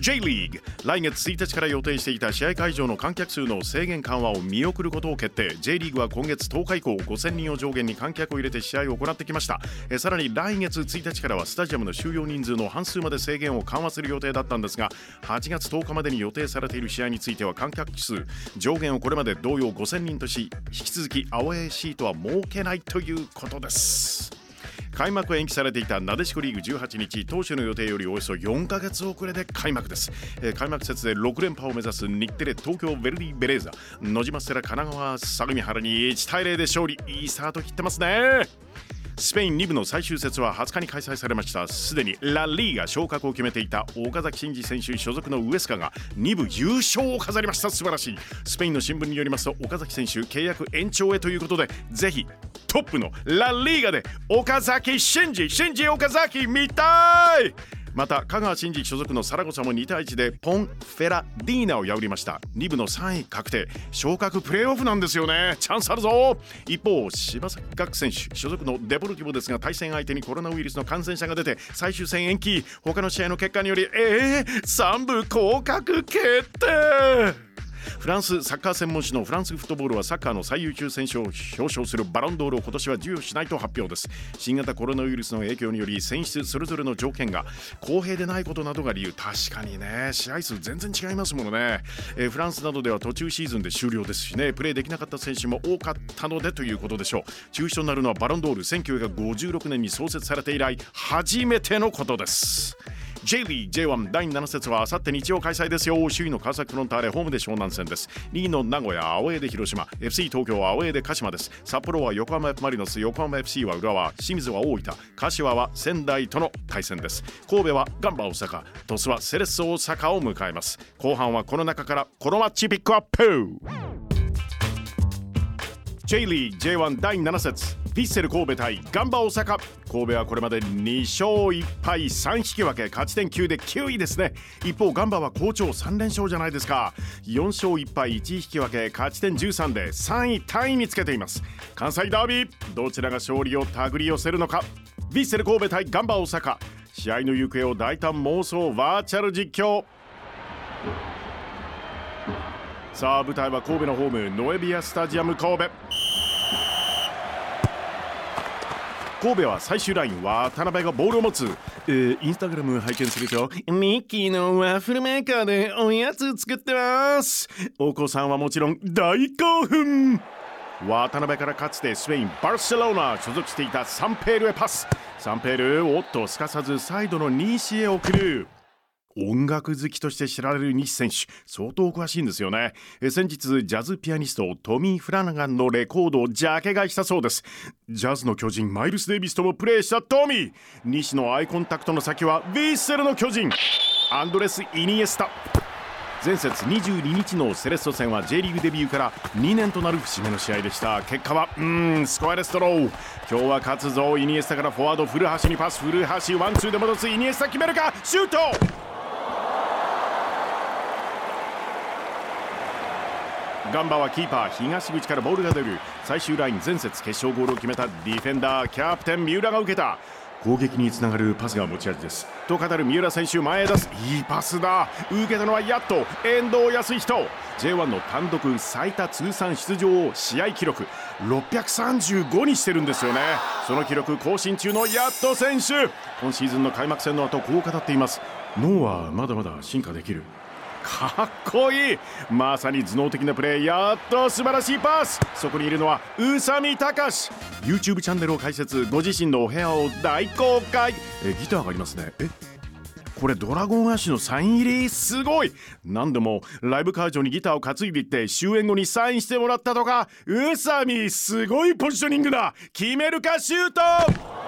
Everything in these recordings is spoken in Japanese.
J リーグ来月1日から予定していた試合会場の観客数の制限緩和を見送ることを決定。J リーグは今月10日以降5000人を上限に観客を入れて試合を行ってきました。えさらに来月1日からはスタジアムの収容人数の半数まで制限を緩和する予定だったんですが8月10日までに予定されている試合については観客数上限をこれまで同様5000人とし引き続きアウェーシートは設けないということです。開幕延期されていたなでしこリーグ18日当初の予定よりおよそ4ヶ月遅れで開幕です、えー、開幕節で6連覇を目指す日テレ東京ヴェルディベレーザ野島セラ神奈川相模原に1対0で勝利。いいスタート切ってますね。スペイン2部の最終節は20日に開催されました。すでにラ・リーが昇格を決めていた岡崎慎司選手所属のウエスカが2部優勝を飾りました。素晴らしい。スペインの新聞によりますと岡崎選手契約延長へということでぜひトップのラ・リーガで岡崎慎司慎司岡崎見たい！また香川真司所属のサラゴサも2対1でポン・フェラディーナを破りました。2部の3位確定。昇格プレーオフなんですよね。チャンスあるぞ。一方柴崎岳選手所属のデボルティボですが対戦相手にコロナウイルスの感染者が出て最終戦延期。他の試合の結果によりえー、3部降格決定。フランスサッカー専門誌のフランスフットボールはサッカーの最優秀選手を表彰するバロンドールを今年は授与しないと発表です。新型コロナウイルスの影響により選出それぞれの条件が公平でないことなどが理由。確かにね。試合数全然違いますものね、えー、フランスなどでは途中シーズンで終了ですしね。プレーできなかった選手も多かったのでということでしょう。中止となるのはバロンドール。1956年に創設されて以来初めてのことです。J リー J1 第7節はあさって日曜開催ですよ。首位の川崎フロンターレホームで湘南戦です。2位の名古屋アウェーで広島。FC 東京はアウェーで鹿島です。札幌は横浜マリノス。横浜 FC は浦和清水は大分。柏は仙台との対戦です。神戸はガンバ大阪。鳥栖はセレッソ大阪を迎えます。後半はこの中からこのマッチピックアップ。J リー J1 第7節。ヴィッセル神戸対ガンバ大阪。神戸はこれまで2勝1敗3引き分け。勝ち点9で9位ですね。一方ガンバは好調3連勝じゃないですか。4勝1敗1引き分け。勝ち点13で3位タイにつけています。関西ダービーどちらが勝利を手繰り寄せるのか。ヴィッセル神戸対ガンバ大阪。試合の行方を大胆妄想バーチャル実況。さあ舞台は神戸のホームノエビアスタジアム神戸。神戸は最終ライン渡辺がボールを持つ、えー、インスタグラム拝見するとミッキーのワッフルメーカーでおやつ作ってます。お子さんはもちろん大興奮。渡辺からかつてスペインバルセロナ所属していたサンペールへパス。サンペールおっとすかさずサイドの西へ送る。音楽好きとして知られる西選手。相当詳しいんですよね。先日ジャズピアニストトミー・フラナガンのレコードをジャケ買いしたそうです。ジャズの巨人マイルス・デイビスともプレーしたトミー。西のアイコンタクトの先はヴィッセルの巨人。アンドレス・イニエスタ。前節22日のセレッソ戦は J リーグデビューから2年となる節目の試合でした。結果はうんスコアレスドロー。今日は勝つぞイニエスタからフォワード古橋にパス。古橋ワンツーで戻す。イニエスタ決めるか？シュート！ガンバはキーパー東口からボールが出る最終ライン前節決勝ゴールを決めたディフェンダーキャプテン三浦が受けた攻撃につながるパスが持ち味ですと語る三浦選手前へ出すいいパスだ。受けたのはやっと遠藤康人 J1 の単独最多通算出場を試合記録635にしてるんですよね。その記録更新中のやっと選手。今シーズンの開幕戦の後こう語っています。脳はまだまだ進化できる。かっこいい。まさに頭脳的なプレーやっと素晴らしいパス。そこにいるのは宇佐美隆。YouTube チャンネルを開設ご自身のお部屋を大公開。えギターがありますね。え？これドラゴンアッシュのサイン入り？すごい。何でもライブ会場にギターを担いでいって終演後にサインしてもらったとか。宇佐美すごいポジショニングだ。決めるかシュート！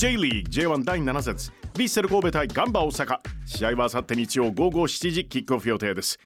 J リーグ J1 第7節。ヴィッセル神戸対ガンバ大阪。試合はあさって日曜午後7時キックオフ予定です。